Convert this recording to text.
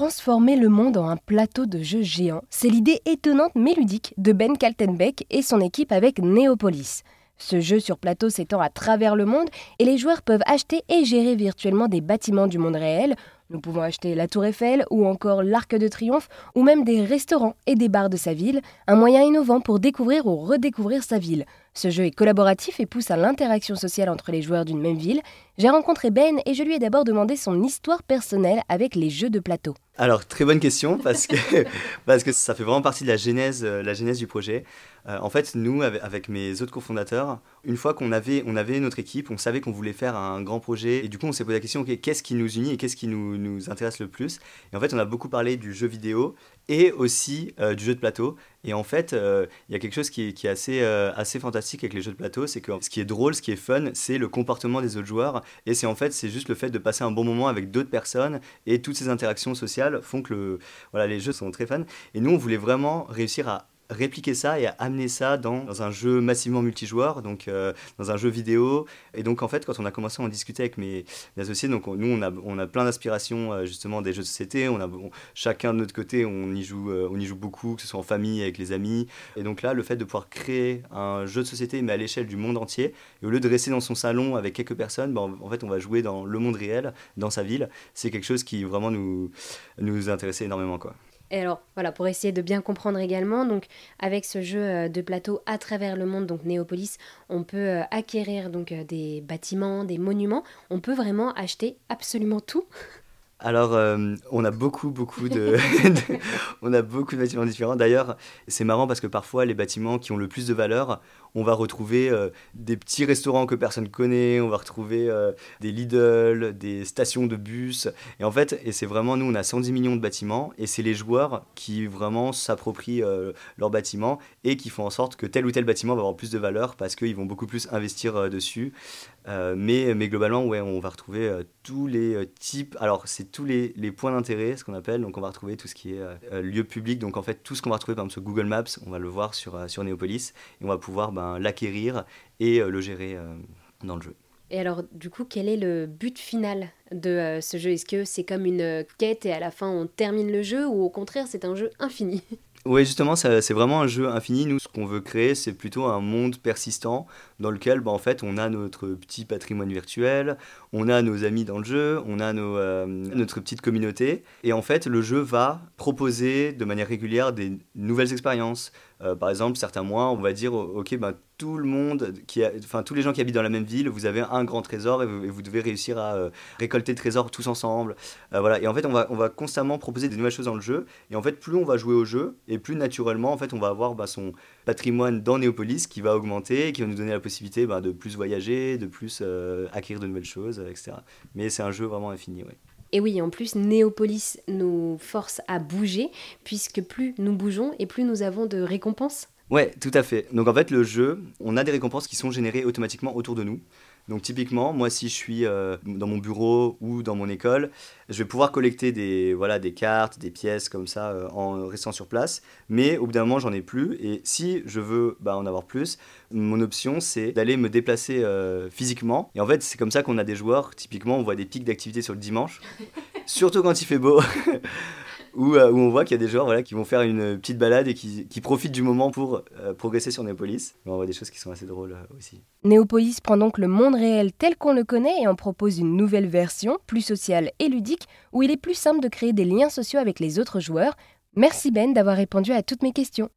transformer le monde en un plateau de jeux géant, c'est l'idée étonnante mais ludique de Ben Kaltenbeck et son équipe avec Neopolis. Ce jeu sur plateau s'étend à travers le monde et les joueurs peuvent acheter et gérer virtuellement des bâtiments du monde réel. Nous pouvons acheter la Tour Eiffel ou encore l'Arc de Triomphe ou même des restaurants et des bars de sa ville, un moyen innovant pour découvrir ou redécouvrir sa ville. Ce jeu est collaboratif et pousse à l'interaction sociale entre les joueurs d'une même ville. J'ai rencontré Ben et je lui ai d'abord demandé son histoire personnelle avec les jeux de plateau. Alors, très bonne question parce que, parce que ça fait vraiment partie de la genèse, euh, la genèse du projet. Euh, en fait, nous, avec, mes autres cofondateurs, une fois qu'on avait, on avait notre équipe, on savait qu'on voulait faire un grand projet et du coup, on s'est posé la question qu'est-ce qui nous unit et qu'est-ce qui nous, nous intéresse le plus? Et en fait, on a beaucoup parlé du jeu vidéo et aussi euh, du jeu de plateau. Et en fait, il y a quelque chose qui qui est assez, assez fantastique avec les jeux de plateau, c'est que ce qui est drôle, ce qui est fun, c'est le comportement des autres joueurs. Et c'est en fait, c'est juste le fait de passer un bon moment avec d'autres personnes et toutes ces interactions sociales font que voilà, les jeux sont très fun. Et nous, on voulait vraiment réussir à répliquer ça et à amener ça dans, un jeu massivement multijoueur, donc euh, dans un jeu vidéo. Et donc en fait, quand on a commencé à en discuter avec mes, associés, donc nous on a, on a plein d'inspirations euh, justement des jeux de société. On a chacun de notre côté, on y joue, euh, on y joue beaucoup, que ce soit en famille, avec les amis. Et donc là, le fait de pouvoir créer un jeu de société mais à l'échelle du monde entier, et au lieu de rester dans son salon avec quelques personnes, ben, en fait on va jouer dans le monde réel, dans sa ville. C'est quelque chose qui vraiment nous nous intéressait énormément quoi. Et alors, voilà, pour essayer de bien comprendre également, donc avec ce jeu euh, de plateau à travers le monde, donc Néopolis, on peut euh, acquérir donc euh, des bâtiments, des monuments, on peut vraiment acheter absolument tout. Alors, on a beaucoup, beaucoup de, on a beaucoup de bâtiments différents. D'ailleurs, c'est marrant parce que parfois, les bâtiments qui ont le plus de valeur, on va retrouver euh, des petits restaurants que personne connaît, on va retrouver euh, des Lidl, des stations de bus. Et en fait, et c'est vraiment nous, on a 110 millions de bâtiments et c'est les joueurs qui vraiment s'approprient euh, leurs bâtiments et qui font en sorte que tel ou tel bâtiment va avoir plus de valeur parce qu'ils vont beaucoup plus investir dessus. Mais, mais globalement, ouais, on va retrouver tous les types. Alors, c'est tous les, points d'intérêt, ce qu'on appelle. Donc, on va retrouver tout ce qui est lieu public. Donc, en fait, tout ce qu'on va retrouver, par exemple, sur Google Maps, on va le voir sur, sur Neopolis. Et on va pouvoir ben, l'acquérir et euh, le gérer euh, dans le jeu. Et alors, du coup, quel est le but final de euh, ce jeu? Est-ce que c'est comme une quête et à la fin on termine le jeu ou au contraire c'est un jeu infini? Oui, justement, c'est vraiment un jeu infini. Nous, ce qu'on veut créer, c'est plutôt un monde persistant dans lequel, bah, en fait, on a notre petit patrimoine virtuel, on a nos amis dans le jeu, on a euh, notre petite communauté. Et en fait, le jeu va proposer de manière régulière des nouvelles expériences. Euh, par exemple, certains mois, on va dire, ok, ben, tout le monde, enfin tous les gens qui habitent dans la même ville, vous avez un grand trésor et vous, devez réussir à euh, récolter le trésor tous ensemble. voilà. Et en fait, on va, on va constamment proposer des nouvelles choses dans le jeu. Et en fait, plus on va jouer au jeu, et plus naturellement, en fait, on va avoir bah, son patrimoine dans Néopolis qui va augmenter, qui va nous donner la possibilité bah, de plus voyager, de plus euh, acquérir de nouvelles choses, etc. Mais c'est un jeu vraiment infini, oui. Et oui, en plus, Néopolis nous force à bouger, puisque plus nous bougeons et plus nous avons de récompenses. Ouais, tout à fait. Donc en fait, le jeu, on a des récompenses qui sont générées automatiquement autour de nous. Donc typiquement, moi si je suis euh, dans mon bureau ou dans mon école, je vais pouvoir collecter des, voilà, des cartes, des pièces comme ça euh, en restant sur place. Mais au bout d'un moment, j'en ai plus. Et si je veux bah, en avoir plus, mon option c'est d'aller me déplacer euh, physiquement. Et en fait, c'est comme ça qu'on a des joueurs. Typiquement, on voit des pics d'activité sur le dimanche, surtout quand il fait beau. Euh, où, on voit qu'il y a des joueurs voilà, qui vont faire une petite balade et qui, profitent du moment pour euh, progresser sur Néopolis. on voit des choses qui sont assez drôles euh, aussi. Néopolis prend donc le monde réel tel qu'on le connaît et en propose une nouvelle version, plus sociale et ludique, où il est plus simple de créer des liens sociaux avec les autres joueurs. Merci Ben d'avoir répondu à toutes mes questions.